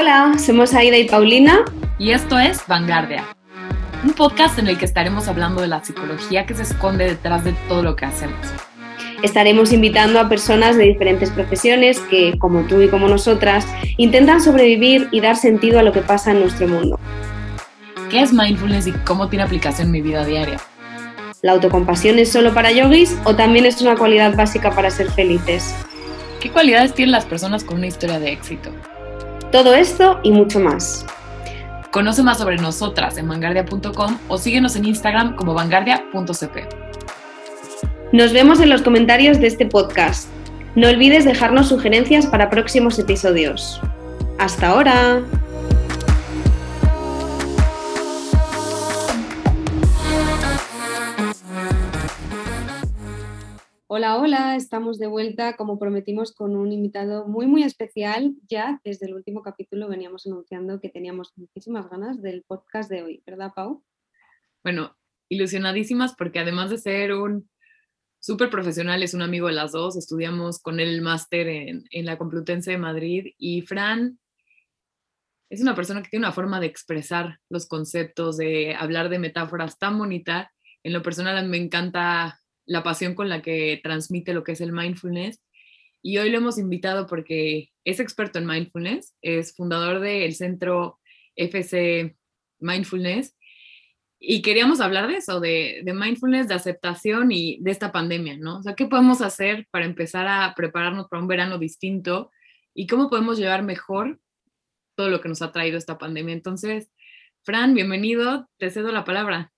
Hola, somos Aida y Paulina. Y esto es Vanguardia, un podcast en el que estaremos hablando de la psicología que se esconde detrás de todo lo que hacemos. Estaremos invitando a personas de diferentes profesiones que, como tú y como nosotras, intentan sobrevivir y dar sentido a lo que pasa en nuestro mundo. ¿Qué es mindfulness y cómo tiene aplicación en mi vida diaria? ¿La autocompasión es solo para yogis o también es una cualidad básica para ser felices? ¿Qué cualidades tienen las personas con una historia de éxito? Todo esto y mucho más. Conoce más sobre nosotras en vanguardia.com o síguenos en Instagram como vanguardia.cp. Nos vemos en los comentarios de este podcast. No olvides dejarnos sugerencias para próximos episodios. ¡Hasta ahora! Hola, hola, estamos de vuelta como prometimos con un invitado muy, muy especial. Ya desde el último capítulo veníamos anunciando que teníamos muchísimas ganas del podcast de hoy, ¿verdad, Pau? Bueno, ilusionadísimas porque además de ser un súper profesional, es un amigo de las dos, estudiamos con él el máster en, en la Complutense de Madrid y Fran es una persona que tiene una forma de expresar los conceptos, de hablar de metáforas tan bonita. En lo personal me encanta la pasión con la que transmite lo que es el mindfulness. Y hoy lo hemos invitado porque es experto en mindfulness, es fundador del centro FC Mindfulness. Y queríamos hablar de eso, de, de, mindfulness, de aceptación y de esta pandemia, ¿no? O sea, ¿qué podemos hacer para empezar a prepararnos para un verano distinto? ¿Y cómo podemos llevar mejor todo lo que nos ha traído esta pandemia? Entonces, Fran, bienvenido, te cedo la palabra.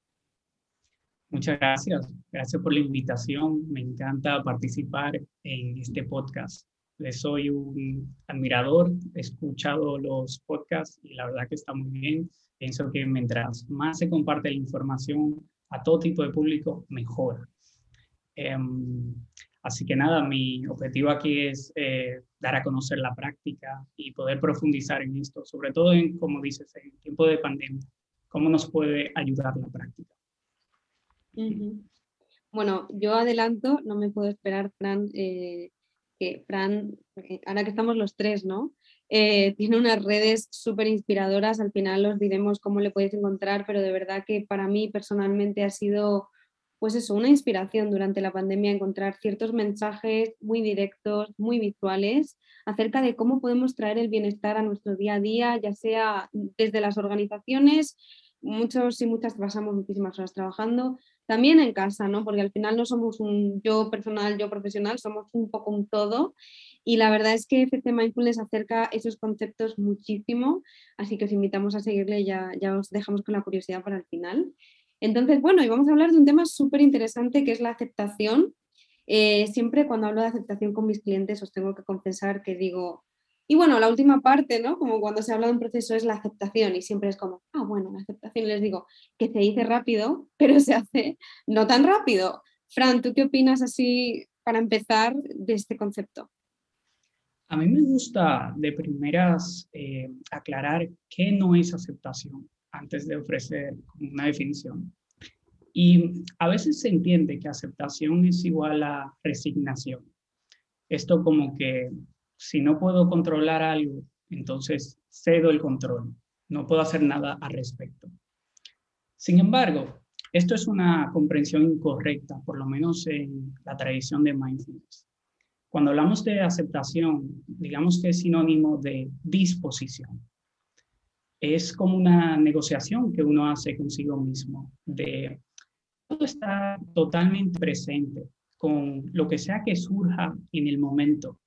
Muchas gracias. Gracias por la invitación. Me encanta participar en este podcast. Soy un admirador, he escuchado los podcasts y la verdad que está muy bien. Pienso que mientras más se comparte la información a todo tipo de público, mejor. Um, así que nada, mi objetivo aquí es eh, dar a conocer la práctica y poder profundizar en esto, sobre todo en, como dices, en tiempo de pandemia, cómo nos puede ayudar la práctica. Bueno, yo adelanto, no me puedo esperar, Fran, eh, que Fran, ahora que estamos los tres, ¿no? Eh, tiene unas redes súper inspiradoras, al final os diremos cómo le podéis encontrar, pero de verdad que para mí personalmente ha sido, pues eso, una inspiración durante la pandemia encontrar ciertos mensajes muy directos, muy visuales, acerca de cómo podemos traer el bienestar a nuestro día a día, ya sea desde las organizaciones, muchos y muchas pasamos muchísimas horas trabajando, también en casa, ¿no? Porque al final no somos un yo personal, yo profesional, somos un poco un todo. Y la verdad es que FC Mindfulness acerca esos conceptos muchísimo, así que os invitamos a seguirle, ya, ya os dejamos con la curiosidad para el final. Entonces, bueno, y vamos a hablar de un tema súper interesante que es la aceptación. Eh, siempre cuando hablo de aceptación con mis clientes os tengo que confesar que digo, y bueno, la última parte, ¿no? Como cuando se habla de un proceso es la aceptación y siempre es como, ah, bueno, la aceptación, les digo, que se dice rápido, pero se hace no tan rápido. Fran, ¿tú qué opinas así para empezar de este concepto? A mí me gusta de primeras eh, aclarar qué no es aceptación antes de ofrecer una definición. Y a veces se entiende que aceptación es igual a resignación. Esto como que si no puedo controlar algo, entonces cedo el control. No puedo hacer nada al respecto. Sin embargo, esto es una comprensión incorrecta, por lo menos en la tradición de mindfulness. Cuando hablamos de aceptación, digamos que es sinónimo de disposición. Es como una negociación que uno hace consigo mismo, de está totalmente presente con lo que sea que surja en el momento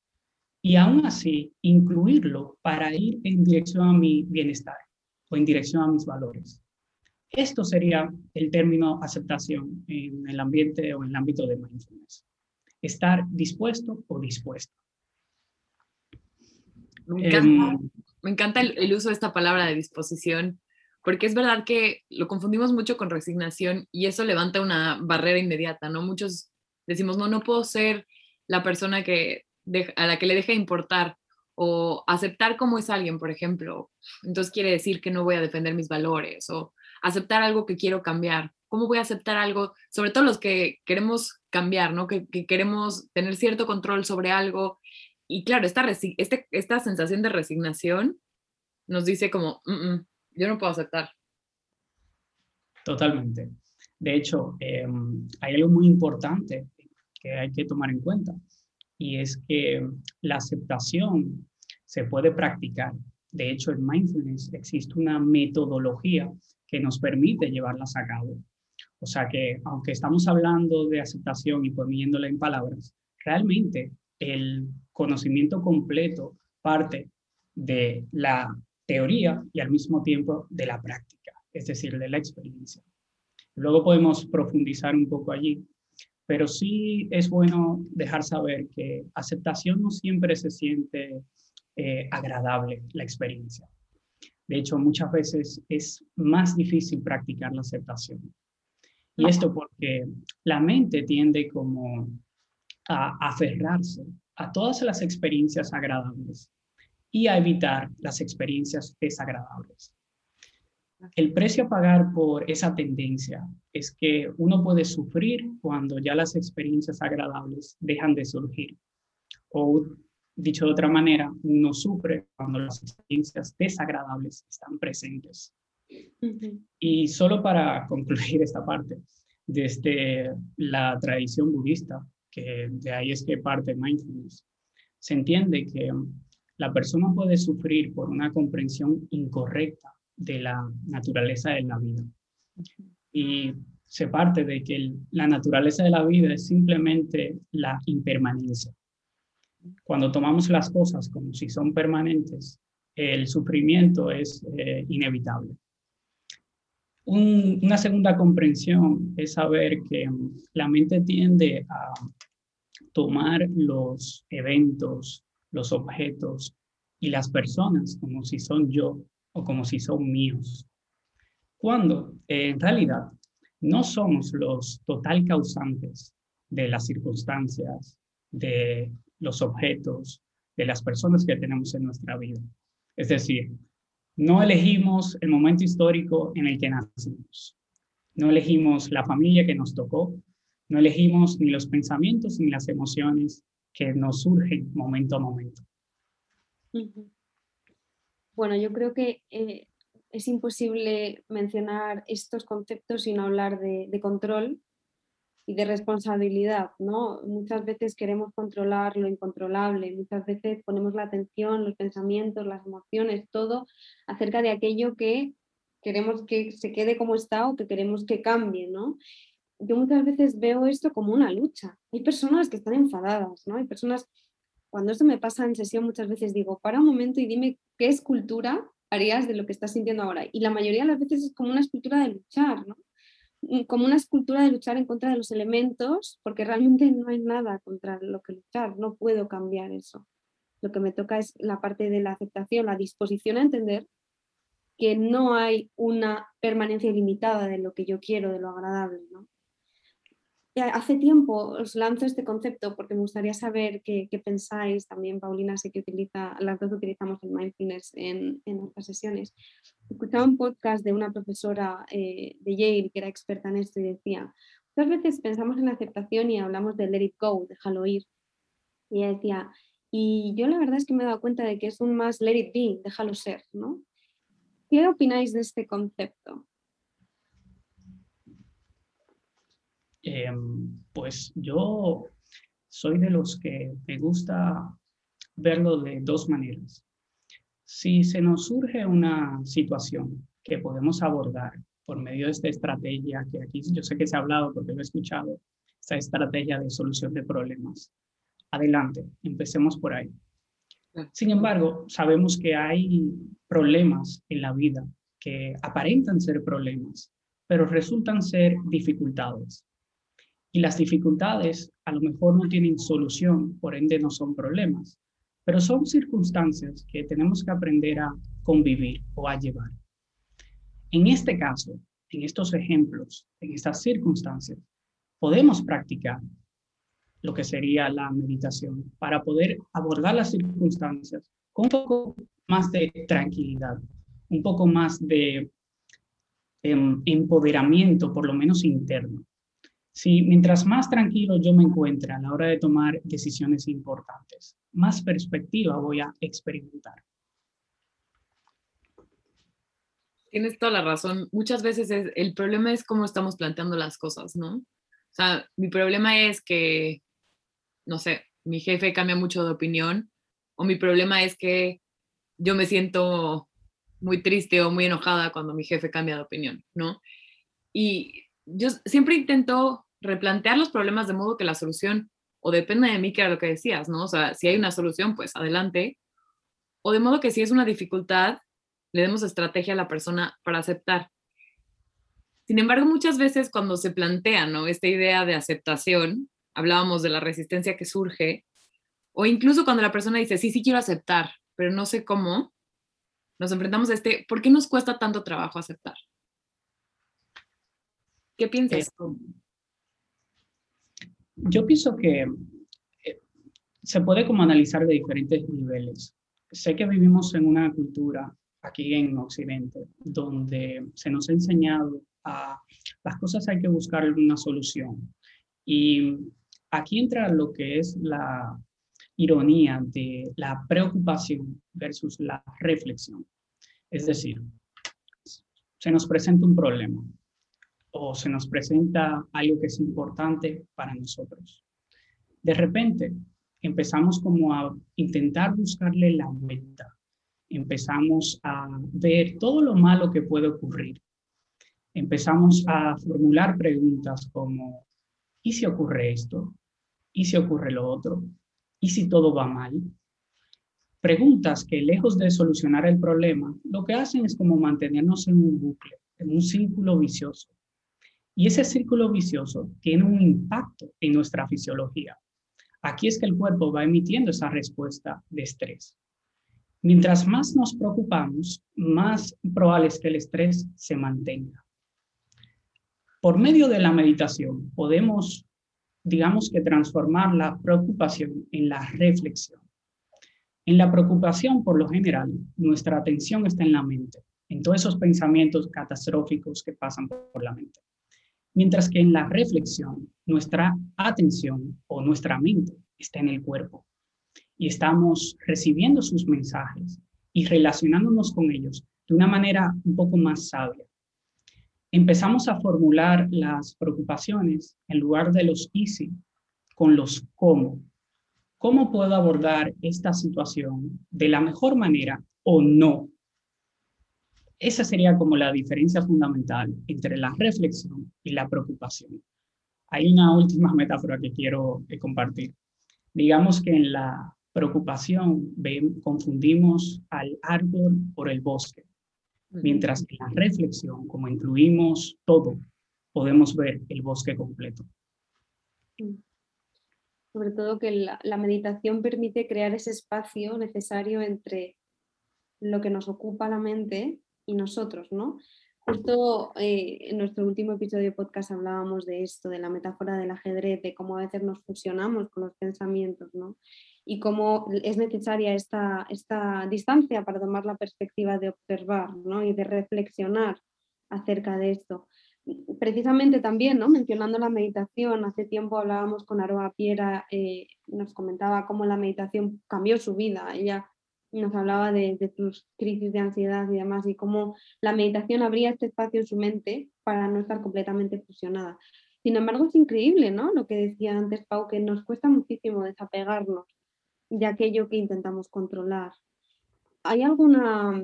y aún así incluirlo para ir en dirección a mi bienestar o en dirección a mis valores. Esto sería el término aceptación en el ambiente o en el ámbito de mindfulness. Estar dispuesto o dispuesto. Me encanta, em, el, uso de esta palabra de disposición, porque es verdad que lo confundimos mucho con resignación y eso levanta una barrera inmediata, ¿no? Muchos decimos, no, no puedo ser la persona que a la que le deja importar o aceptar cómo es alguien, por ejemplo, entonces quiere decir que no voy a defender mis valores o aceptar algo que quiero cambiar. ¿Cómo voy a aceptar algo, sobre todo los que queremos cambiar, ¿no? que, queremos tener cierto control sobre algo? Y claro, esta, este, esta sensación de resignación nos dice como, "Mm, mm, yo no puedo aceptar. Totalmente. De hecho, em, hay algo muy importante que hay que tomar en cuenta y es que la aceptación se puede practicar. De hecho, en mindfulness existe una metodología que nos permite llevarlas a cabo. O sea que, aunque estamos hablando de aceptación y poniéndola en palabras, realmente el conocimiento completo parte de la teoría y al mismo tiempo de la práctica, es decir, de la experiencia. Luego podemos profundizar un poco allí, pero sí es bueno dejar saber que aceptación no siempre se siente eh, agradable la experiencia. De hecho, muchas veces es más difícil practicar la aceptación. Y esto porque la mente tiende como a aferrarse a todas las experiencias agradables y a evitar las experiencias desagradables. El precio a pagar por esa tendencia es que uno puede sufrir cuando ya las experiencias agradables dejan de surgir. O dicho de otra manera, uno sufre cuando las experiencias desagradables están presentes. Y solo para concluir esta parte, desde la tradición budista, que de ahí es que parte mindfulness, se entiende que la persona puede sufrir por una comprensión incorrecta de la naturaleza de la vida. Y se parte de que la naturaleza de la vida es simplemente la impermanencia. Cuando tomamos las cosas como si son permanentes, el sufrimiento es eh, inevitable. una segunda comprensión es saber que la mente tiende a tomar los eventos, los objetos y las personas como si son yo o como si son míos. Cuando en realidad no somos los total causantes de las circunstancias, de los objetos, de las personas que tenemos en nuestra vida. Es decir, no elegimos el momento histórico en el que nacimos. No elegimos la familia que nos tocó. No elegimos ni los pensamientos ni las emociones que nos surgen momento a momento. Bueno, yo creo que eh, es imposible mencionar estos conceptos sin hablar de, control y de responsabilidad, ¿no? Muchas veces queremos controlar lo incontrolable, muchas veces ponemos la atención, los pensamientos, las emociones, todo acerca de aquello que queremos que se quede como está o que queremos que cambie, ¿no? Yo muchas veces veo esto como una lucha. Hay personas que están enfadadas, ¿no? Hay personas cuando esto me pasa en sesión muchas veces digo, para un momento y dime qué escultura harías de lo que estás sintiendo ahora. Y la mayoría de las veces es como una escultura de luchar, ¿no? Mm, como una escultura de luchar en contra de los elementos, porque realmente no hay nada contra lo que luchar, no puedo cambiar eso. Lo que me toca es la parte de la aceptación, la disposición a entender que no hay una permanencia ilimitada de lo que yo quiero, de lo agradable, ¿no? Hace tiempo os lanzo este concepto porque me gustaría saber qué, pensáis. También Paulina sé que utiliza, las dos utilizamos el mindfulness en, en nuestras sesiones. Escuchaba un podcast de una profesora eh, de Yale que era experta en esto y decía, muchas veces pensamos en la aceptación y hablamos de let it go, déjalo ir. Y ella decía, y yo la verdad es que me he dado cuenta de que es un más let it be, déjalo ser, ¿no? ¿Qué opináis de este concepto? Em, pues yo soy de los que me gusta verlo de dos maneras. Si se nos surge una situación que podemos abordar por medio de esta estrategia, que aquí yo sé que se ha hablado porque lo he escuchado, esta estrategia de solución de problemas. Adelante, empecemos por ahí. Sin embargo, sabemos que hay problemas en la vida que aparentan ser problemas, pero resultan ser dificultades. Y las dificultades a lo mejor no tienen solución, por ende no son problemas, pero son circunstancias que tenemos que aprender a convivir o a llevar. En este caso, en estos ejemplos, en estas circunstancias, podemos practicar lo que sería la meditación para poder abordar las circunstancias con un poco más de tranquilidad, un poco más de em, empoderamiento, por lo menos interno. Si mientras más tranquilo yo me encuentre a la hora de tomar decisiones importantes, más perspectiva voy a experimentar. tienes toda la razón. Muchas veces es, el problema es cómo estamos planteando las cosas, ¿no? O sea, mi problema es que, no sé, mi jefe cambia mucho de opinión o mi problema es que yo me siento muy triste o muy enojada cuando mi jefe cambia de opinión, ¿no? Y yo siempre intento replantear los problemas de modo que la solución, o depende de mí, que era lo que decías, ¿no? O sea, si hay una solución, pues adelante. O de modo que si es una dificultad, le demos estrategia a la persona para aceptar. Sin embargo, muchas veces cuando se plantea ¿no? esta idea de aceptación, hablábamos de la resistencia que surge, o incluso cuando la persona dice, sí, sí quiero aceptar, pero no sé cómo, nos enfrentamos a este, ¿por qué nos cuesta tanto trabajo aceptar? ¿Qué piensas? Yo pienso que eh, se puede como analizar de diferentes niveles. Sé que vivimos en una cultura aquí en Occidente, donde se nos ha enseñado a las cosas hay que buscar una solución. Y aquí entra lo que es la ironía de la preocupación versus la reflexión. Es decir, se nos presenta un problema o se nos presenta algo que es importante para nosotros. De repente empezamos como a intentar buscarle la vuelta empezamos a ver todo lo malo que puede ocurrir. Empezamos a formular preguntas como, ¿y si ocurre esto? ¿Y si ocurre lo otro? ¿Y si todo va mal? Preguntas que lejos de solucionar el problema, lo que hacen es como mantenernos en un bucle, en un círculo vicioso. Y ese círculo vicioso tiene un impacto en nuestra fisiología. Aquí es que el cuerpo va emitiendo esa respuesta de estrés. Mientras más nos preocupamos, más probable es que el estrés se mantenga. Por medio de la meditación podemos, digamos que, transformar la preocupación en la reflexión. En la preocupación, por lo general, nuestra atención está en la mente, en todos esos pensamientos catastróficos que pasan por la mente. Mientras que en la reflexión, nuestra atención o nuestra mente está en el cuerpo y estamos recibiendo sus mensajes y relacionándonos con ellos de una manera un poco más sabia. Empezamos a formular las preocupaciones en lugar de los easy con los cómo. ¿Cómo puedo abordar esta situación de la mejor manera o no? Esa sería como la diferencia fundamental entre la reflexión y la preocupación. Hay una última metáfora que quiero eh, compartir. Digamos que en la preocupación confundimos al árbol por el bosque, mientras que en la reflexión, como incluimos todo, podemos ver el bosque completo. Sobre todo que la, la meditación permite crear ese espacio necesario entre lo que nos ocupa la mente y nosotros, ¿no? Justo eh, en nuestro último episodio de podcast hablábamos de esto, de la metáfora del ajedrez, de cómo a veces nos fusionamos con los pensamientos, ¿no? Y cómo es necesaria esta, esta distancia para tomar la perspectiva de observar, ¿no? Y de reflexionar acerca de esto. Precisamente también, ¿no? Mencionando la meditación, hace tiempo hablábamos con Aroa Piera, eh, nos comentaba cómo la meditación cambió su vida. Ella nos hablaba de, sus crisis de ansiedad y demás, y cómo la meditación abría este espacio en su mente para no estar completamente fusionada. Sin embargo, es increíble, ¿no? Lo que decía antes Pau, que nos cuesta muchísimo desapegarnos de aquello que intentamos controlar. ¿Hay alguna,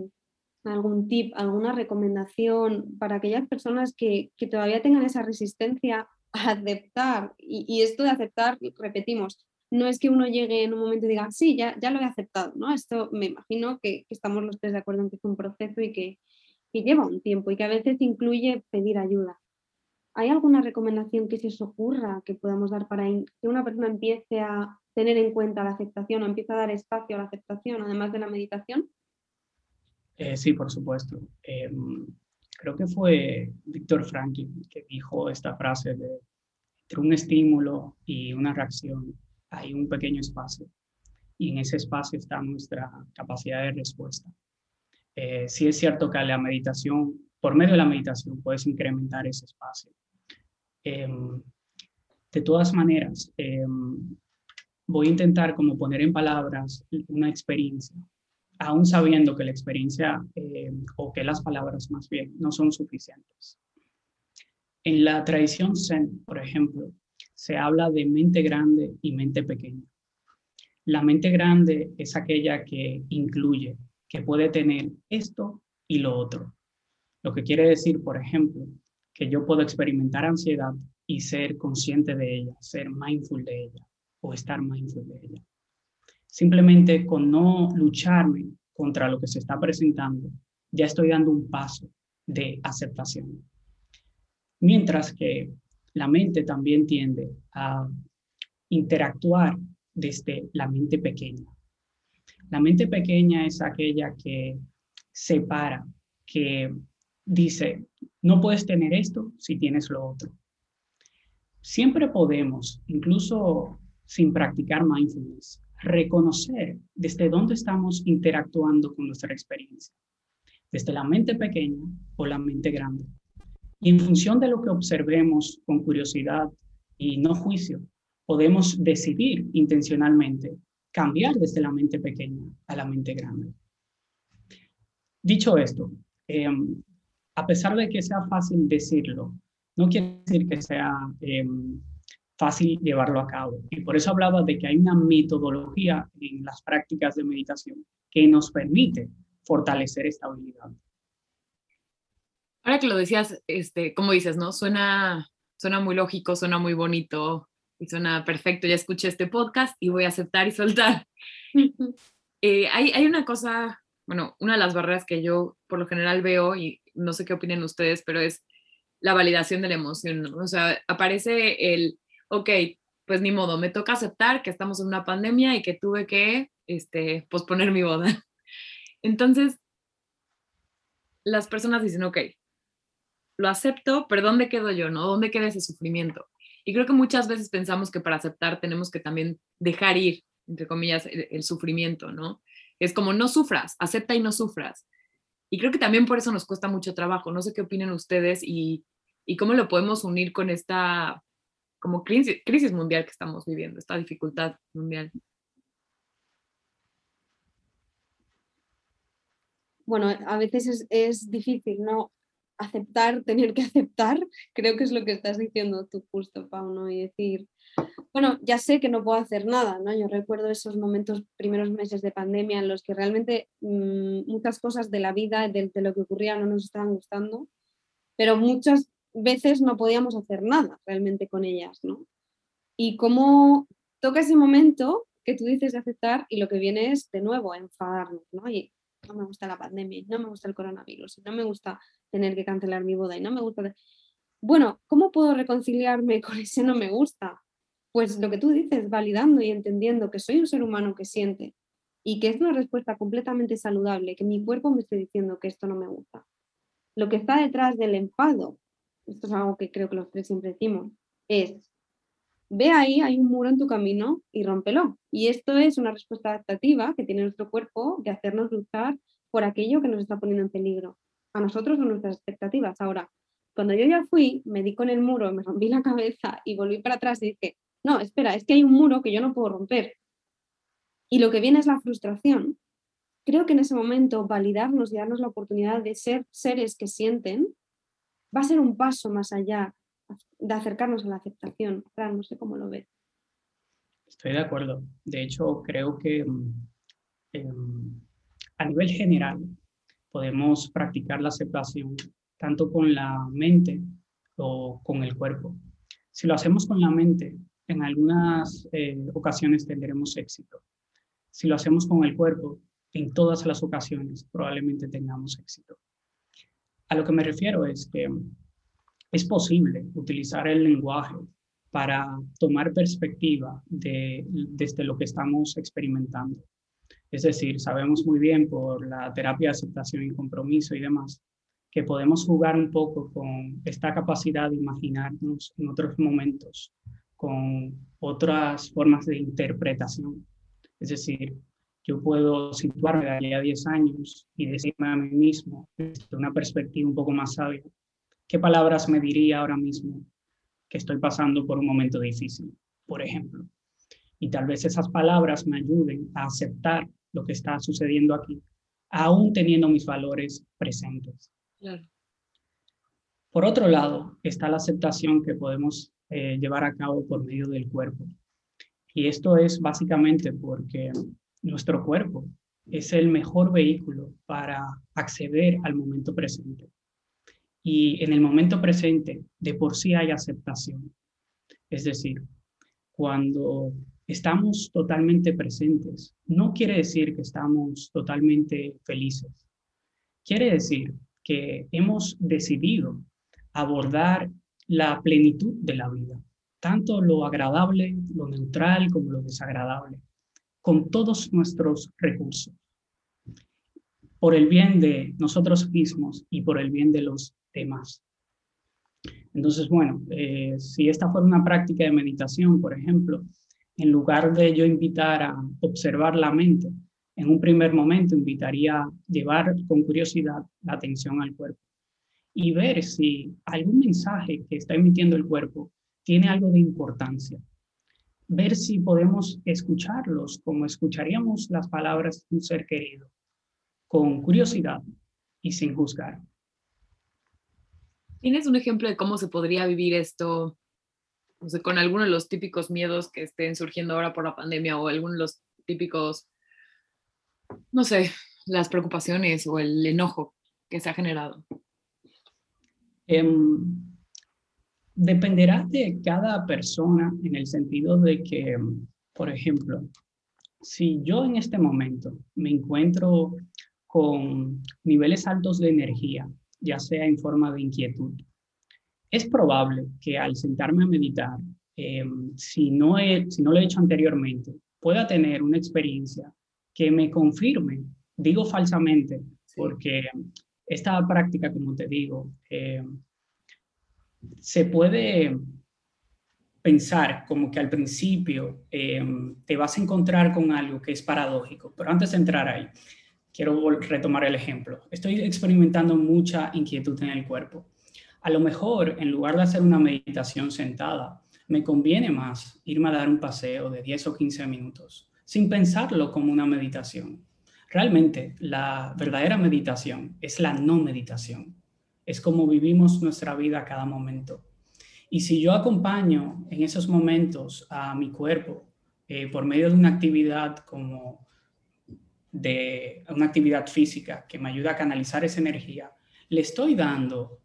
algún tip, alguna recomendación para aquellas personas que, que todavía tengan esa resistencia a aceptar? Y esto de aceptar, repetimos, no es que uno llegue en un momento y diga, sí, ya, ya lo he aceptado, ¿no? Esto me imagino que, estamos los tres de acuerdo en que es un proceso y que, lleva un tiempo y que a veces incluye pedir ayuda. ¿Hay alguna recomendación que se os ocurra que podamos dar para que una persona empiece a tener en cuenta la aceptación o empiece a dar espacio a la aceptación, además de la meditación? Eh, sí, por supuesto. Em, creo que fue Víctor Franklin que dijo esta frase de entre un estímulo y una reacción hay un pequeño espacio y en ese espacio está nuestra capacidad de respuesta. Eh, sí es cierto que la meditación, por medio de la meditación, puedes incrementar ese espacio. Em, de todas maneras, em, voy a intentar como poner en palabras una experiencia. aún sabiendo que la experiencia eh, o que las palabras más bien no son suficientes. En la tradición Zen, por ejemplo, se habla de mente grande y mente pequeña. La mente grande es aquella que incluye, que puede tener esto y lo otro. Lo que quiere decir, por ejemplo, que yo puedo experimentar ansiedad y ser consciente de ella, ser mindful de ella o estar mindful de ella. Simplemente con no lucharme contra lo que se está presentando, ya estoy dando un paso de aceptación. Mientras que la mente también tiende a interactuar desde la mente pequeña. La mente pequeña es aquella que separa, que dice, no puedes tener esto si tienes lo otro. Siempre podemos, incluso sin practicar mindfulness, reconocer desde dónde estamos interactuando con nuestra experiencia, desde la mente pequeña o la mente grande. Y en función de lo que observemos con curiosidad y no juicio, podemos decidir intencionalmente cambiar desde la mente pequeña a la mente grande. Dicho esto, em, a pesar de que sea fácil decirlo, no quiere decir que sea em, fácil llevarlo a cabo. Y por eso hablaba de que hay una metodología en las prácticas de meditación que nos permite fortalecer esta habilidad. Ahora que lo decías, este, como dices, ¿no? Suena, suena muy lógico, suena muy bonito y suena perfecto. Ya escuché este podcast y voy a aceptar y soltar. Eh, hay, hay una cosa, bueno, una de las barreras que yo por lo general veo y no sé qué opinen ustedes, pero es la validación de la emoción, ¿no? O sea, aparece el ok, pues ni modo, me toca aceptar que estamos en una pandemia y que tuve que este, posponer mi boda. Entonces, las personas dicen, ok, lo acepto, pero ¿dónde quedo yo? ¿No? ¿Dónde queda ese sufrimiento? Y creo que muchas veces pensamos que para aceptar tenemos que también dejar ir, entre comillas, el, sufrimiento, ¿no? Es como no sufras, acepta y no sufras. Y creo que también por eso nos cuesta mucho trabajo. No sé qué opinan ustedes y, y cómo lo podemos unir con esta como crisis, mundial que estamos viviendo, esta dificultad mundial. Bueno, a veces es, es, difícil, ¿no? Aceptar, tener que aceptar, creo que es lo que estás diciendo tú justo, Pau, ¿no? Y decir, bueno, ya sé que no puedo hacer nada, ¿no? Yo recuerdo esos momentos, primeros meses de pandemia en los que realmente mmm, muchas cosas de la vida, de, de, lo que ocurría, no nos estaban gustando, pero muchas veces no podíamos hacer nada realmente con ellas, ¿no? Y cómo toca ese momento que tú dices de aceptar y lo que viene es de nuevo enfadarnos, ¿no? Y no me gusta la pandemia, no me gusta el coronavirus, no me gusta tener que cancelar mi boda y no me gusta... Bueno, ¿cómo puedo reconciliarme con ese no me gusta? Pues lo que tú dices, validando y entendiendo que soy un ser humano que siente y que es una respuesta completamente saludable, que mi cuerpo me esté diciendo que esto no me gusta. Lo que está detrás del enfado esto es algo que creo que los tres siempre decimos, es, ve ahí, hay un muro en tu camino y rómpelo. Y esto es una respuesta adaptativa que tiene nuestro cuerpo de hacernos luchar por aquello que nos está poniendo en peligro, a nosotros o nuestras expectativas. Ahora, cuando yo ya fui, me di con el muro, me rompí la cabeza y volví para atrás y dije, no, espera, es que hay un muro que yo no puedo romper. Y lo que viene es la frustración. Creo que en ese momento validarnos y darnos la oportunidad de ser seres que sienten va a ser un paso más allá de acercarnos a la aceptación. no sé cómo lo ves. Estoy de acuerdo. De hecho, creo que mm, em, a nivel general podemos practicar la aceptación tanto con la mente o con el cuerpo. Si lo hacemos con la mente, en algunas eh, ocasiones tendremos éxito. Si lo hacemos con el cuerpo, en todas las ocasiones probablemente tengamos éxito. A lo que me refiero es que es posible utilizar el lenguaje para tomar perspectiva de, desde lo que estamos experimentando. Es decir, sabemos muy bien por la terapia de aceptación y compromiso y demás que podemos jugar un poco con esta capacidad de imaginarnos en otros momentos, con otras formas de interpretación. Es decir, yo puedo situarme de a 10 años y decirme a mí mismo, desde una perspectiva un poco más sabia, qué palabras me diría ahora mismo que estoy pasando por un momento difícil, por ejemplo. Y tal vez esas palabras me ayuden a aceptar lo que está sucediendo aquí aún teniendo mis valores presentes. Por otro lado, está la aceptación que podemos eh, llevar a cabo por medio del cuerpo. Y esto es básicamente porque nuestro cuerpo es el mejor vehículo para acceder al momento presente. Y en el momento presente, de por sí hay aceptación. Es decir, cuando estamos totalmente presentes, no quiere decir que estamos totalmente felices. Quiere decir que hemos decidido abordar la plenitud de la vida, tanto lo agradable, lo neutral como lo desagradable, con todos nuestros recursos, por el bien de nosotros mismos y por el bien de los demás. Entonces, bueno, eh, si esta fuera una práctica de meditación, por ejemplo, en lugar de yo invitar a observar la mente, en un primer momento invitaría a llevar con curiosidad la atención al cuerpo y ver si algún mensaje que está emitiendo el cuerpo tiene algo de importancia. Ver si podemos escucharlos como escucharíamos las palabras de un ser querido, con curiosidad y sin juzgar. ¿Tienes un ejemplo de cómo se podría vivir esto con alguno de los típicos miedos que estén surgiendo ahora por la pandemia o algunos de los típicos, no sé, las preocupaciones o el enojo que se ha generado? Em, dependerá de cada persona en el sentido de que, por ejemplo, si yo en este momento me encuentro con niveles altos de energía, ya sea en forma de inquietud, es probable que al sentarme a meditar, em, si, no he, si no lo he hecho anteriormente, pueda tener una experiencia que me confirme, digo falsamente, porque esta práctica, como te digo, em, se puede pensar como que al principio em, te vas a encontrar con algo que es paradójico, pero antes de entrar ahí, quiero retomar el ejemplo. Estoy experimentando mucha inquietud en el cuerpo a lo mejor, en lugar de hacer una meditación sentada, me conviene más irme a dar un paseo de 10 o 15 minutos, sin pensarlo como una meditación. Realmente, la verdadera meditación es la no meditación. Es como vivimos nuestra vida a cada momento. Y si yo acompaño en esos momentos a mi cuerpo eh, por medio de una actividad como de una actividad física que me ayuda a canalizar esa energía, le estoy dando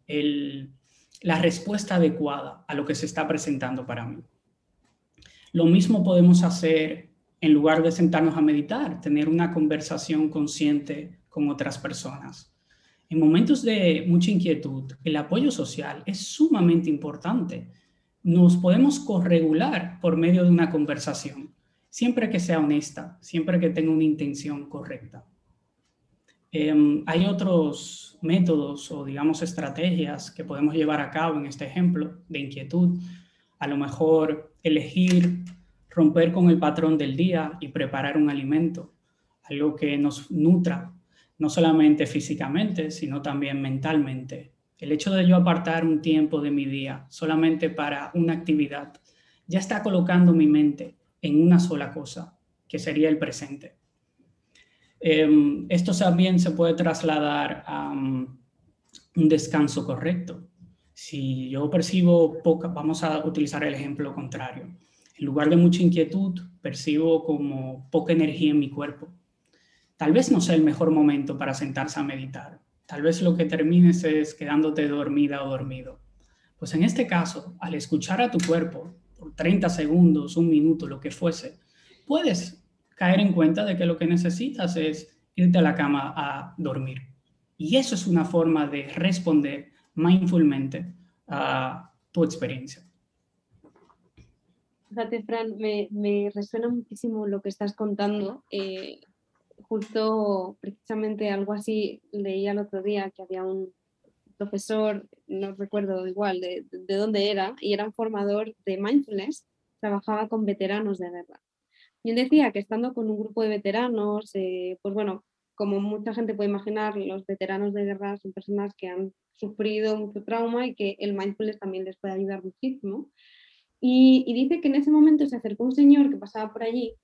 la respuesta adecuada a lo que se está presentando para mí. Lo mismo podemos hacer en lugar de sentarnos a meditar, tener una conversación consciente con otras personas. En momentos de mucha inquietud, el apoyo social es sumamente importante. Nos podemos corregular por medio de una conversación, siempre que sea honesta, siempre que tenga una intención correcta. Em, hay otros métodos o, digamos, estrategias que podemos llevar a cabo en este ejemplo de inquietud. A lo mejor elegir romper con el patrón del día y preparar un alimento, algo que nos nutra, no solamente físicamente, sino también mentalmente. El hecho de yo apartar un tiempo de mi día solamente para una actividad, ya está colocando mi mente en una sola cosa, que sería el presente. Em, esto también se puede trasladar a um, un descanso correcto. Si yo percibo poca, vamos a utilizar el ejemplo contrario. En lugar de mucha inquietud, percibo como poca energía en mi cuerpo. Tal vez no sea el mejor momento para sentarse a meditar. Tal vez lo que termines es quedándote dormida o dormido. Pues en este caso, al escuchar a tu cuerpo por 30 segundos, un minuto, lo que fuese, puedes caer en cuenta de que lo que necesitas es irte a la cama a dormir. Y eso es una forma de responder mindfulmente a tu experiencia. Fíjate, Fran, me, resuena muchísimo lo que estás contando. Eh, justo, precisamente algo así leía el otro día que había un profesor, no recuerdo igual de, de dónde era, y era un formador de mindfulness, trabajaba con veteranos de guerra. Y él decía que estando con un grupo de veteranos, eh, pues bueno, como mucha gente puede imaginar, los veteranos de guerra son personas que han sufrido mucho trauma y que el mindfulness también les puede ayudar muchísimo. Y, dice que en ese momento se acercó un señor que pasaba por allí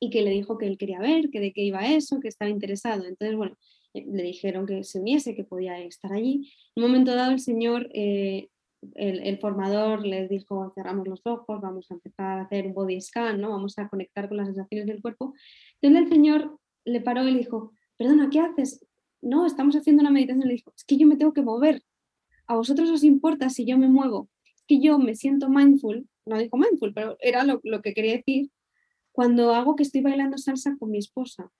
y que le dijo que él quería ver, que de qué iba eso, que estaba interesado. Entonces, bueno, eh, le dijeron que se uniese, que podía estar allí. En un momento dado, el señor, eh, el, formador les dijo, cerramos los ojos, vamos a empezar a hacer un body scan, ¿no? vamos a conectar con las sensaciones del cuerpo. Entonces el señor le paró y le dijo, perdona, ¿qué haces? No, estamos haciendo una meditación. Le dijo, es que yo me tengo que mover. ¿A vosotros os importa si yo me muevo? Es que yo me siento mindful, no dijo mindful, pero era lo, lo que quería decir, cuando hago que estoy bailando salsa con mi esposa.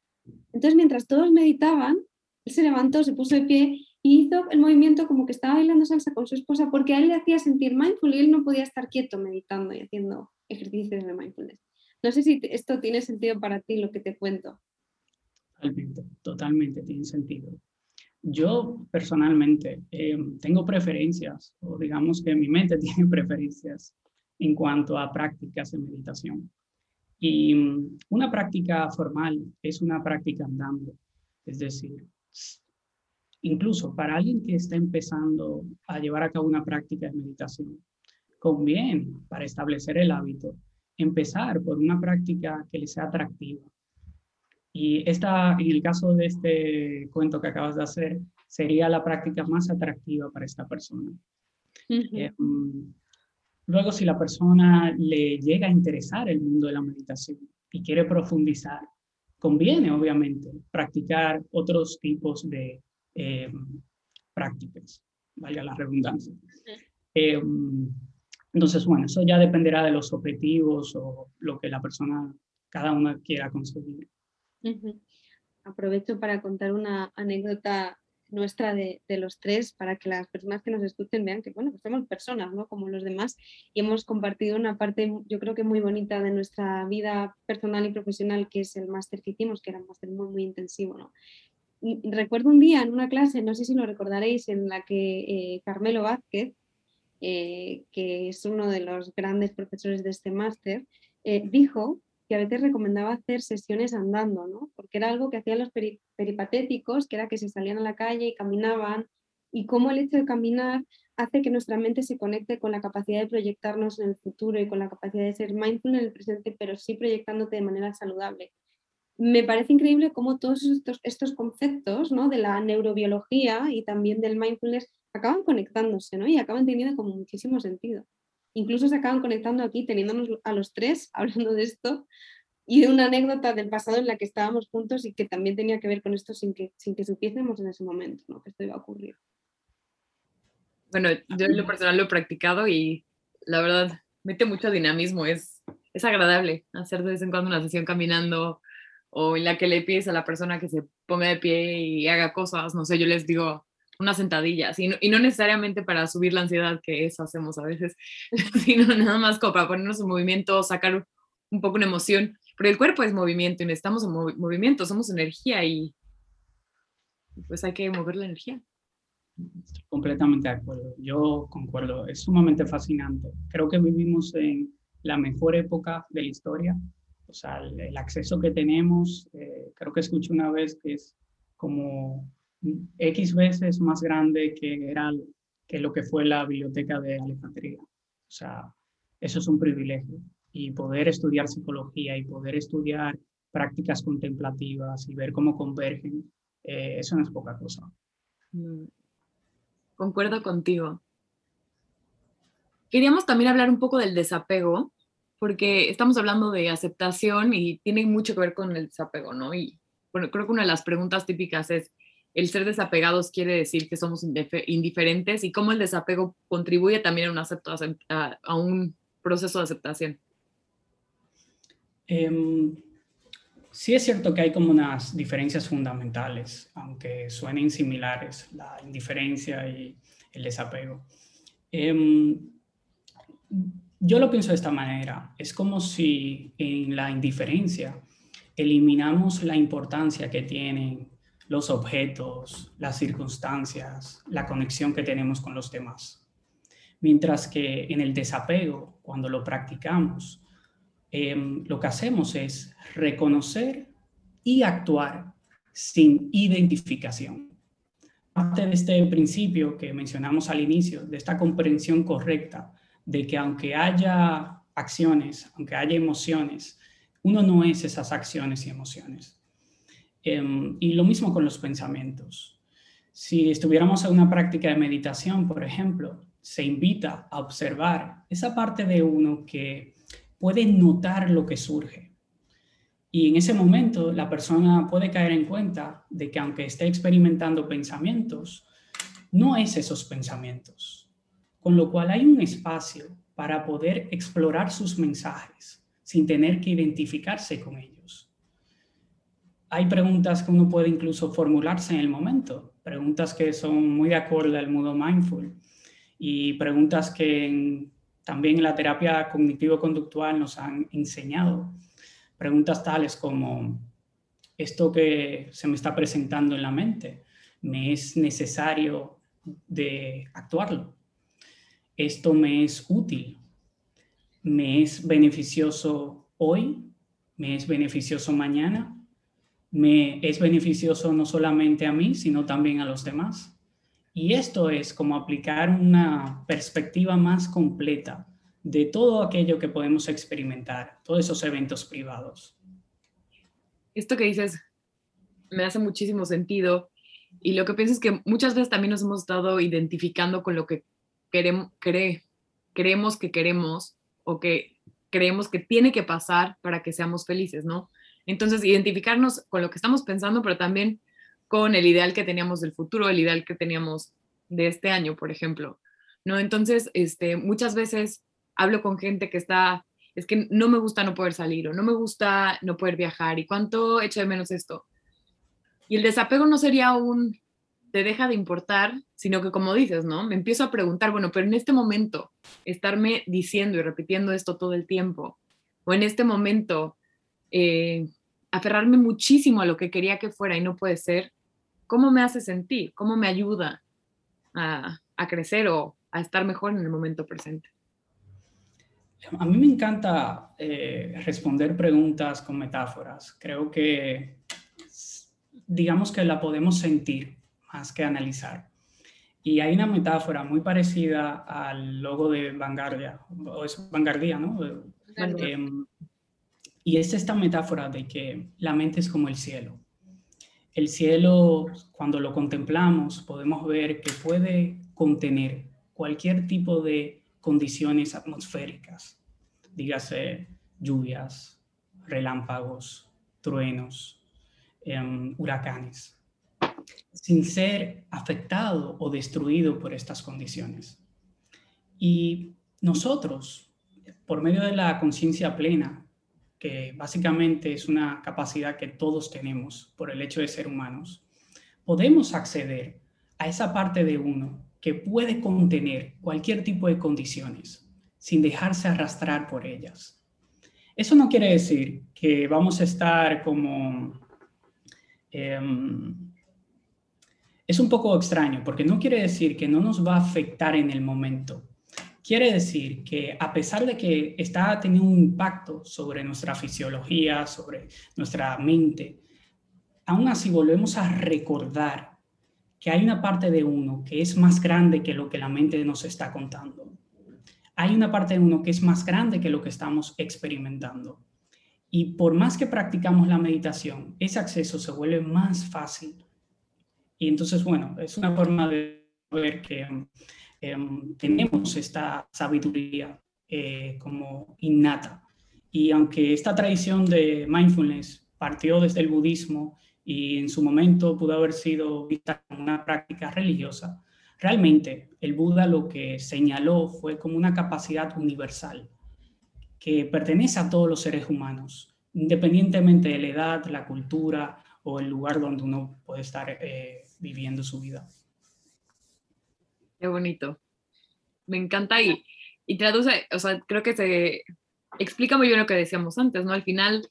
Entonces, mientras todos meditaban, él se levantó, se puso de pie y hizo el movimiento como que estaba bailando salsa con su esposa porque a él le hacía sentir mindful y él no podía estar quieto meditando y haciendo ejercicios de mindfulness. No sé si esto tiene sentido para ti, lo que te cuento. Totalmente, totalmente tiene sentido. Yo personalmente eh, tengo preferencias, o digamos que mi mente tiene preferencias en cuanto a prácticas de meditación. Y mm, una práctica formal es una práctica andando, es decir, incluso para alguien que está empezando a llevar a cabo una práctica de meditación, conviene para establecer el hábito empezar por una práctica que le sea atractiva. Y esta, en el caso de este cuento que acabas de hacer, sería la práctica más atractiva para esta persona. Luego, si la persona le llega a interesar el mundo de la meditación y quiere profundizar, conviene obviamente practicar otros tipos de eh, prácticas, vaya la redundancia. Eh, entonces, bueno, eso ya dependerá de los objetivos o lo que la persona, cada una quiera conseguir. Aprovecho para contar una anécdota nuestra de, los tres para que las personas que nos escuchen vean que, bueno, somos personas, ¿no? Como los demás y hemos compartido una parte, yo creo que muy bonita de nuestra vida personal y profesional, que es el máster que hicimos, que era un máster muy, muy intensivo, ¿no? Recuerdo un día en una clase, no sé si lo recordaréis, en la que eh, Carmelo Vázquez, eh, que es uno de los grandes profesores de este máster, eh, dijo que a veces recomendaba hacer sesiones andando, ¿no? Porque era algo que hacían los peripatéticos, que era que se salían a la calle y caminaban, y cómo el hecho de caminar hace que nuestra mente se conecte con la capacidad de proyectarnos en el futuro y con la capacidad de ser mindful en el presente, pero sí proyectándote de manera saludable. Me parece increíble cómo todos estos, estos conceptos ¿no? de la neurobiología y también del mindfulness acaban conectándose ¿no? y acaban teniendo como muchísimo sentido incluso se acaban conectando aquí teniéndonos a los tres hablando de esto y de una anécdota del pasado en la que estábamos juntos y que también tenía que ver con esto sin que, sin que supiésemos en ese momento ¿no? que esto iba a ocurrir. Bueno, yo en lo personal lo he practicado y la verdad mete mucho dinamismo, es, es agradable hacer de vez en cuando una sesión caminando o en la que le pides a la persona que se ponga de pie y haga cosas, no sé, yo les digo, unas sentadillas y no, y no, necesariamente para subir la ansiedad que eso hacemos a veces, sino nada más como para ponernos en movimiento, sacar un poco una emoción, porque el cuerpo es movimiento y necesitamos en movimiento, somos energía y pues hay que mover la energía. Estoy completamente de acuerdo, yo concuerdo, es sumamente fascinante. Creo que vivimos en la mejor época de la historia, o sea, el, acceso que tenemos, eh, creo que escuché una vez que es como X veces más grande que, era, que lo que fue la biblioteca de Alejandría. O sea, eso es un privilegio. Y poder estudiar psicología y poder estudiar prácticas contemplativas y ver cómo convergen, eh, eso no es poca cosa. Mm. Concuerdo contigo. Queríamos también hablar un poco del desapego, porque estamos hablando de aceptación y tiene mucho que ver con el desapego, ¿no? Y bueno, creo que una de las preguntas típicas es, el ser desapegados quiere decir que somos indiferentes y cómo el desapego contribuye también a un, a, un proceso de aceptación. Em, sí es cierto que hay como unas diferencias fundamentales, aunque suenen similares, la indiferencia y el desapego. Em, yo lo pienso de esta manera, es como si en la indiferencia eliminamos la importancia que tienen los objetos, las circunstancias, la conexión que tenemos con los demás. Mientras que en el desapego, cuando lo practicamos, em, lo que hacemos es reconocer y actuar sin identificación. Parte de este principio que mencionamos al inicio, de esta comprensión correcta de que aunque haya acciones, aunque haya emociones, Uno no es esas acciones y emociones. Em, y lo mismo con los pensamientos. Si estuviéramos en una práctica de meditación, por ejemplo, se invita a observar esa parte de uno que puede notar lo que surge. Y en ese momento la persona puede caer en cuenta de que aunque esté experimentando pensamientos, no es esos pensamientos. Con lo cual hay un espacio para poder explorar sus mensajes sin tener que identificarse con ellos. Hay preguntas que uno puede incluso formularse en el momento, preguntas que son muy de acuerdo al modo mindful y preguntas que también en la terapia cognitivo-conductual nos han enseñado. Preguntas tales como, esto que se me está presentando en la mente, ¿me es necesario de actuarlo? ¿Esto me es útil? ¿Me es beneficioso hoy? ¿Me es beneficioso mañana? ¿Me es beneficioso no solamente a mí, sino también a los demás? Y esto es como aplicar una perspectiva más completa de todo aquello que podemos experimentar, todos esos eventos privados. Esto que dices me hace muchísimo sentido y lo que pienso es que muchas veces también nos hemos estado identificando con lo que queremos, creemos que queremos o que creemos que tiene que pasar para que seamos felices, ¿no? Entonces, identificarnos con lo que estamos pensando, pero también con el ideal que teníamos del futuro, el ideal que teníamos de este año, por ejemplo, ¿no? Entonces, este, muchas veces hablo con gente que está, es que no me gusta no poder salir o no me gusta no poder viajar y cuánto echo de menos esto. Y el desapego no sería un, te deja de importar, sino que como dices, ¿no? Me empiezo a preguntar, bueno, pero en este momento, estarme diciendo y repitiendo esto todo el tiempo, o en este momento, eh, aferrarme muchísimo a lo que quería que fuera y no puede ser, ¿cómo me hace sentir? ¿Cómo me ayuda a, crecer o a estar mejor en el momento presente? A mí me encanta eh, responder preguntas con metáforas. Creo que, digamos que la podemos sentir más que analizar. Y hay una metáfora muy parecida al logo de Vanguardia, o es Vanguardia, ¿no? Em, y es esta metáfora de que la mente es como el cielo. El cielo, cuando lo contemplamos, podemos ver que puede contener cualquier tipo de condiciones atmosféricas, dígase lluvias, relámpagos, truenos, em, huracanes, sin ser afectado o destruido por estas condiciones. Y nosotros, por medio de la conciencia plena, que básicamente es una capacidad que todos tenemos por el hecho de ser humanos, podemos acceder a esa parte de uno que puede contener cualquier tipo de condiciones sin dejarse arrastrar por ellas. Eso no quiere decir que vamos a estar como... Em, es un poco extraño porque no quiere decir que no nos va a afectar en el momento, Quiere decir que a pesar de que está teniendo un impacto sobre nuestra fisiología, sobre nuestra mente, aún así volvemos a recordar que hay una parte de uno que es más grande que lo que la mente nos está contando. Hay una parte de uno que es más grande que lo que estamos experimentando. Y por más que practicamos la meditación, ese acceso se vuelve más fácil. Y entonces, bueno, es una forma de ver que Em, tenemos esta sabiduría eh, como innata. Y aunque esta tradición de mindfulness partió desde el budismo y en su momento pudo haber sido vista como una práctica religiosa, realmente el Buda lo que señaló fue como una capacidad universal que pertenece a todos los seres humanos, independientemente de la edad, la cultura o el lugar donde uno puede estar eh, viviendo su vida. Qué bonito. Me encanta y, y traduce, o sea, creo que se explica muy bien lo que decíamos antes, ¿no? Al final,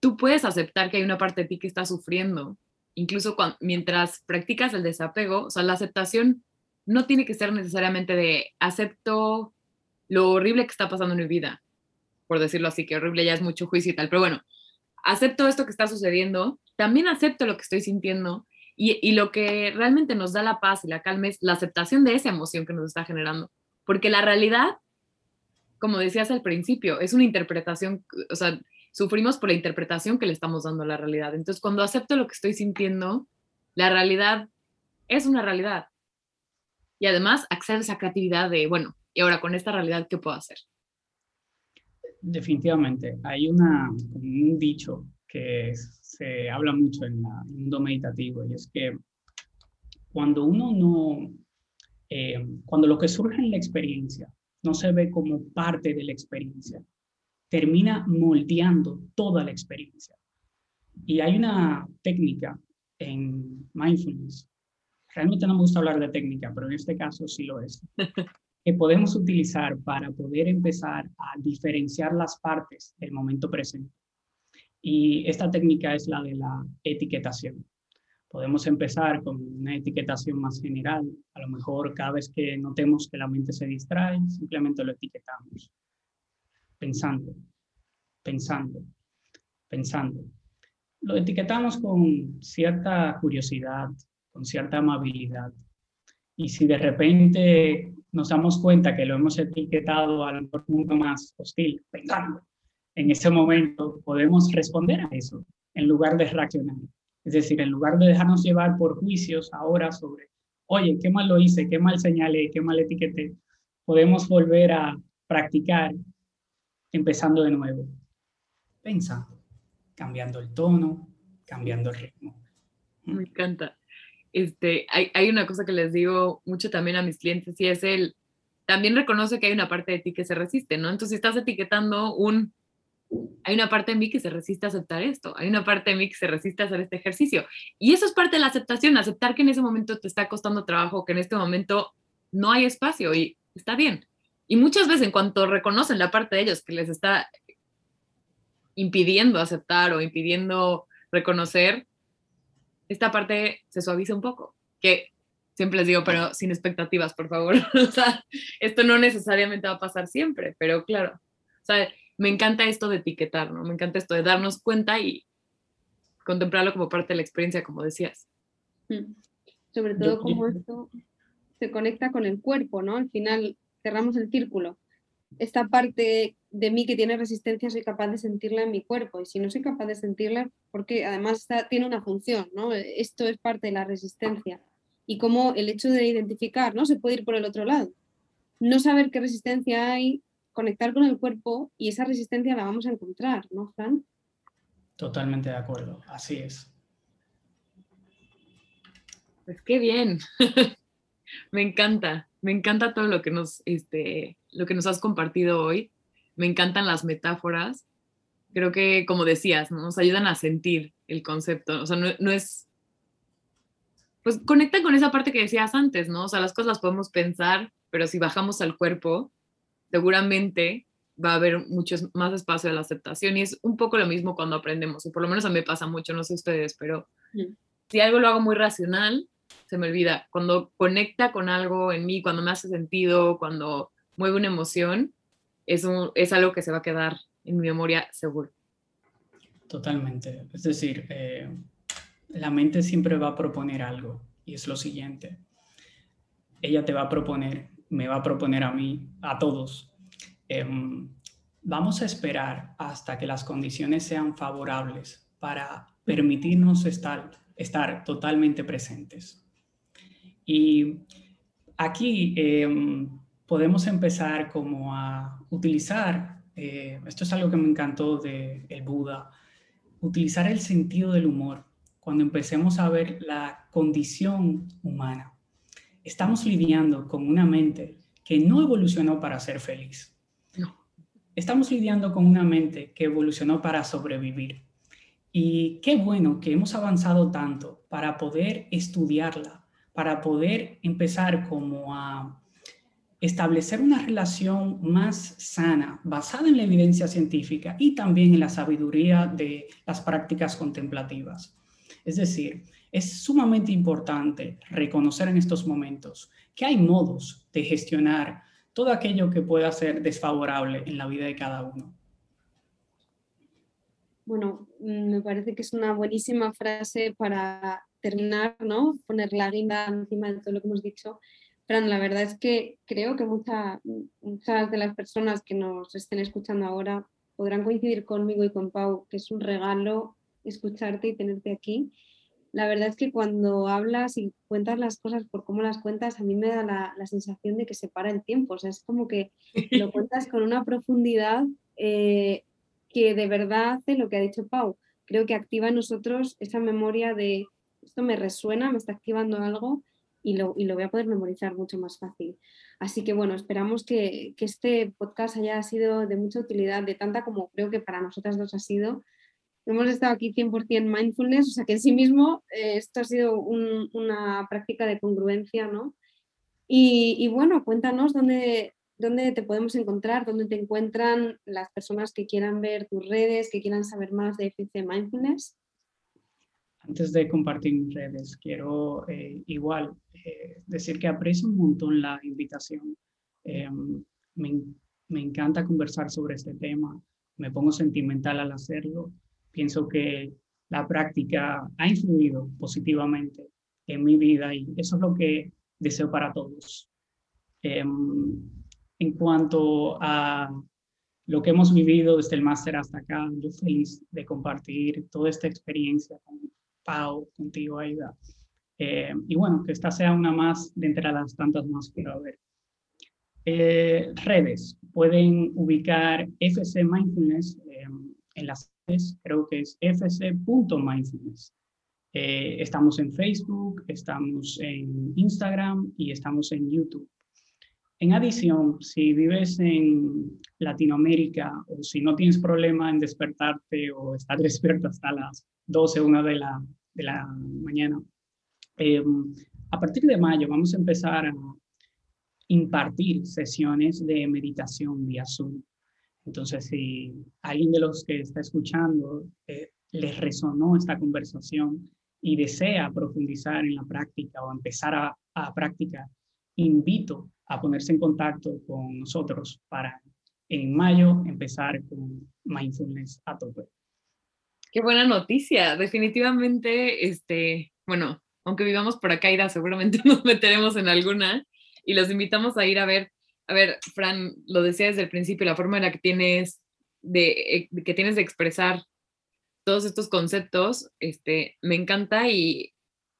tú puedes aceptar que hay una parte de ti que está sufriendo, incluso mientras practicas el desapego, o sea, la aceptación no tiene que ser necesariamente de acepto lo horrible que está pasando en mi vida, por decirlo así, que horrible ya es mucho juicio y tal, pero bueno, acepto esto que está sucediendo, también acepto lo que estoy sintiendo y, lo que realmente nos da la paz y la calma es la aceptación de esa emoción que nos está generando. Porque la realidad, como decías al principio, es una interpretación, o sea, sufrimos por la interpretación que le estamos dando a la realidad. Entonces, cuando acepto lo que estoy sintiendo, la realidad es una realidad. Y además, acceder a esa creatividad de, bueno, y ahora con esta realidad, ¿qué puedo hacer? Definitivamente. Hay una, un dicho que se habla mucho en, el mundo meditativo y es que cuando uno no, eh, cuando lo que surge en la experiencia no se ve como parte de la experiencia, termina moldeando toda la experiencia. Y hay una técnica en mindfulness, realmente no me gusta hablar de técnica, pero en este caso sí lo es, que podemos utilizar para poder empezar a diferenciar las partes del momento presente. Y esta técnica es la de la etiquetación. Podemos empezar con una etiquetación más general. A lo mejor cada vez que notemos que la mente se distrae, simplemente lo etiquetamos. Pensando, pensando, pensando. Lo etiquetamos con cierta curiosidad, con cierta amabilidad. Y si de repente nos damos cuenta que lo hemos etiquetado a lo mejor más hostil, pensando, en ese momento podemos responder a eso en lugar de reaccionar. Es decir, en lugar de dejarnos llevar por juicios ahora sobre, oye, qué mal lo hice, qué mal señalé, qué mal etiqueté, podemos volver a practicar empezando de nuevo, pensando, cambiando el tono, cambiando el ritmo. Me encanta. Este, hay, hay una cosa que les digo mucho también a mis clientes y es el, también reconoce que hay una parte de ti que se resiste, ¿no? Entonces, si estás etiquetando un hay una parte de mí que se resiste a aceptar esto, hay una parte de mí que se resiste a hacer este ejercicio. Y eso es parte de la aceptación, aceptar que en ese momento te está costando trabajo, que en este momento no hay espacio y está bien. Y muchas veces en cuanto reconocen la parte de ellos que les está impidiendo aceptar o impidiendo reconocer, esta parte se suaviza un poco, que siempre les digo, pero sin expectativas, por favor. o sea, esto no necesariamente va a pasar siempre, pero claro, o sea, me encanta esto de etiquetar, ¿no? Me encanta esto de darnos cuenta y contemplarlo como parte de la experiencia, como decías. Mm. Sobre todo como esto se conecta con el cuerpo, ¿no? Al final cerramos el círculo. Esta parte de mí que tiene resistencia soy capaz de sentirla en mi cuerpo y si no soy capaz de sentirla, porque además tiene una función, ¿no? Esto es parte de la resistencia y como el hecho de identificar, ¿no? Se puede ir por el otro lado. No saber qué resistencia hay conectar con el cuerpo y esa resistencia la vamos a encontrar, ¿no, Fran? Totalmente de acuerdo, así es. Pues qué bien. me encanta, me encanta todo lo que nos, este, lo que nos has compartido hoy. Me encantan las metáforas. Creo que, como decías, nos ayudan a sentir el concepto. O sea, no, no es pues conecta con esa parte que decías antes, ¿no? O sea, las cosas las podemos pensar, pero si bajamos al cuerpo, seguramente va a haber mucho más espacio de la aceptación y es un poco lo mismo cuando aprendemos, o por lo menos a mí me pasa mucho, no sé ustedes, pero si algo lo hago muy racional, se me olvida. Cuando conecta con algo en mí, cuando me hace sentido, cuando mueve una emoción, es, es algo que se va a quedar en mi memoria seguro. Totalmente. Es decir, eh, la mente siempre va a proponer algo y es lo siguiente. Ella te va a proponer me va a proponer a mí, a todos. Em, vamos a esperar hasta que las condiciones sean favorables para permitirnos estar, estar totalmente presentes. Y aquí em, podemos empezar como a utilizar, eh, esto es algo que me encantó de el Buda, utilizar el sentido del humor cuando empecemos a ver la condición humana estamos lidiando con una mente que no evolucionó para ser feliz. Estamos lidiando con una mente que evolucionó para sobrevivir. Y qué bueno que hemos avanzado tanto para poder estudiarla, para poder empezar como a establecer una relación más sana, basada en la evidencia científica y también en la sabiduría de las prácticas contemplativas. Es decir, es sumamente importante reconocer en estos momentos que hay modos de gestionar todo aquello que pueda ser desfavorable en la vida de cada uno. Bueno, mm, me parece que es una buenísima frase para terminar, ¿no? Poner la guinda encima de todo lo que hemos dicho. Fran, la verdad es que creo que muchas de las personas que nos estén escuchando ahora podrán coincidir conmigo y con Pau, que es un regalo escucharte y tenerte aquí. La verdad es que cuando hablas y cuentas las cosas por cómo las cuentas, a mí me da la, sensación de que se para el tiempo. O sea, es como que lo cuentas con una profundidad eh, que de verdad hace lo que ha dicho Pau. Creo que activa en nosotros esa memoria de esto me resuena, me está activando algo y lo, y lo voy a poder memorizar mucho más fácil. Así que bueno, esperamos que, que, este podcast haya sido de mucha utilidad, de tanta como creo que para nosotras dos ha sido. Hemos estado aquí 100% mindfulness, o sea que en sí mismo eh, esto ha sido una práctica de congruencia, ¿no? Y, y bueno, cuéntanos dónde, dónde te podemos encontrar, dónde te encuentran las personas que quieran ver tus redes, que quieran saber más de FC Mindfulness. Antes de compartir mis redes, quiero eh, igual eh, decir que aprecio un montón la invitación. Em, me, me, encanta conversar sobre este tema, me pongo sentimental al hacerlo. Pienso que la práctica ha influido positivamente en mi vida y eso es lo que deseo para todos. Em, en cuanto a lo que hemos vivido desde el máster hasta acá, yo feliz de compartir toda esta experiencia con Pau, contigo, Aida. Eh, y bueno, que esta sea una más de entre las tantas más que va a haber. Eh, redes, pueden ubicar FC Mindfulness eh, en las creo que es fc.mindfulness. estamos en Facebook, estamos en Instagram y estamos en YouTube. En adición, si vives en Latinoamérica o si no tienes problema en despertarte o estar despierto hasta las 12, 1 de la, de la mañana, em, a partir de mayo vamos a empezar a impartir sesiones de meditación vía Zoom. Entonces, si alguien de los que está escuchando eh, les resonó esta conversación y desea profundizar en la práctica o empezar a, a practicar, invito a ponerse en contacto con nosotros para en mayo empezar con mindfulness a tope. Qué buena noticia. Definitivamente, este, bueno, aunque vivamos por acá, Ira, seguramente nos meteremos en alguna y los invitamos a ir a ver. A ver, Fran, lo decía desde el principio, la forma en la que tienes de, eh, que tienes de expresar todos estos conceptos, este, me encanta y,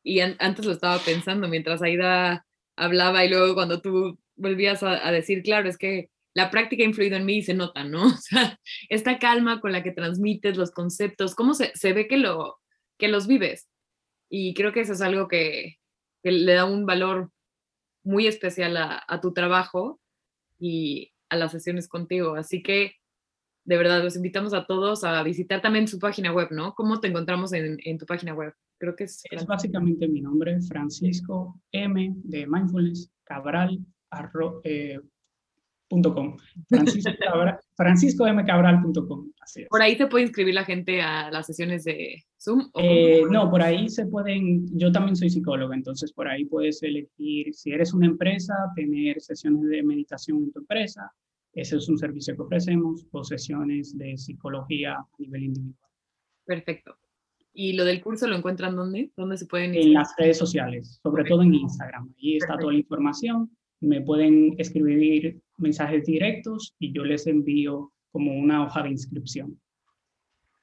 y antes lo estaba pensando mientras Aida hablaba y luego cuando tú volvías a, decir, claro, es que la práctica ha influido en mí y se nota, ¿no? Esta calma con la que transmites los conceptos, cómo se, se ve que, lo, que los vives. Y creo que eso es algo que, que le da un valor muy especial a, a, tu trabajo y a las sesiones contigo. Así que, de verdad, los invitamos a todos a visitar también su página web, ¿no? ¿Cómo te encontramos en, en tu página web? Creo que es... Es básicamente mi nombre, Francisco M. de Mindfulness Cabral eh, Francisco, ¿Por ahí se puede inscribir la gente a las sesiones de Zoom? Eh, no, por ahí se pueden, yo también soy psicólogo, entonces por ahí puedes elegir, si eres una empresa, tener sesiones de meditación en tu empresa, ese es un servicio que ofrecemos, o sesiones de psicología a nivel individual. Perfecto. ¿Y lo del curso lo encuentran dónde? ¿Dónde se pueden En las redes sociales, sobre todo en Instagram. Ahí está toda la información me pueden escribir mensajes directos y yo les envío como una hoja de inscripción.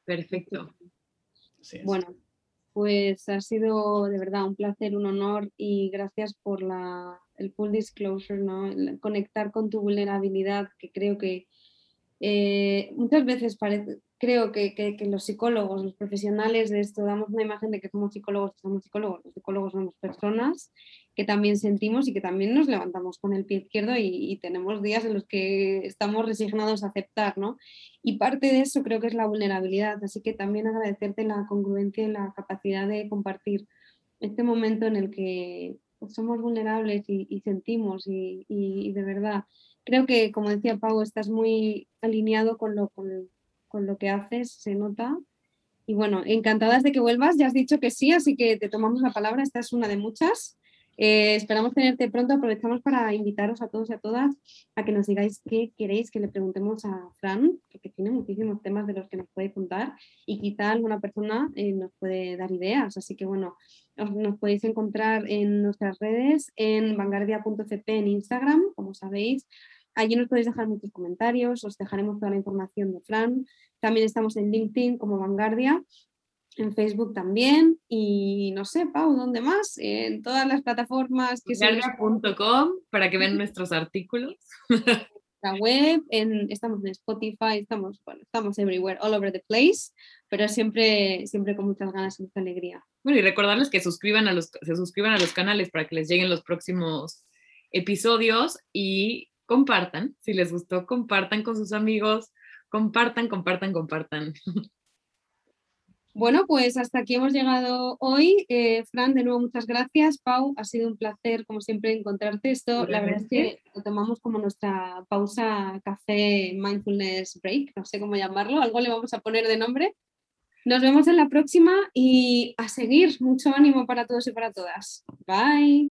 Perfecto. Bueno, pues ha sido de verdad un placer, un honor y gracias por la, el full disclosure, ¿no? conectar con tu vulnerabilidad, que creo que eh, muchas veces parece, creo que, que, los psicólogos, los profesionales de esto, damos una imagen de que somos psicólogos, somos psicólogos, los psicólogos somos personas que también sentimos y que también nos levantamos con el pie izquierdo y, tenemos días en los que estamos resignados a aceptar, ¿no? Y parte de eso creo que es la vulnerabilidad, así que también agradecerte la congruencia y la capacidad de compartir este momento en el que pues, somos vulnerables y, sentimos y, y, de verdad creo que, como decía Pau, estás muy alineado con lo, con, con lo que haces, se nota. Y bueno, encantadas de que vuelvas, ya has dicho que sí, así que te tomamos la palabra, esta es una de muchas. Eh, esperamos tenerte pronto. Aprovechamos para invitaros a todos y a todas a que nos digáis qué queréis que le preguntemos a Fran, porque tiene muchísimos temas de los que nos puede contar y quizá alguna persona eh, nos puede dar ideas. Así que bueno, nos podéis encontrar en nuestras redes, en vanguardia.cp en Instagram, como sabéis. Allí nos podéis dejar muchos comentarios, os dejaremos toda la información de Fran. También estamos en LinkedIn como Vanguardia en Facebook también y no sé, Pau, ¿dónde más? En todas las plataformas que Vanguardia.com para que vean nuestros artículos. La web, en, estamos en Spotify, estamos, bueno, estamos everywhere, all over the place, pero siempre, siempre con muchas ganas y mucha alegría. Bueno, y recordarles que suscriban a los, se suscriban a los canales para que les lleguen los próximos episodios y compartan, si les gustó, compartan con sus amigos, compartan, compartan, compartan. Bueno, pues hasta aquí hemos llegado hoy. Eh, Fran, de nuevo muchas gracias. Pau, ha sido un placer, como siempre, encontrarte. Esto, la verdad es que lo tomamos como nuestra pausa café mindfulness break, no sé cómo llamarlo, algo le vamos a poner de nombre. Nos vemos en la próxima y a seguir. Mucho ánimo para todos y para todas. Bye.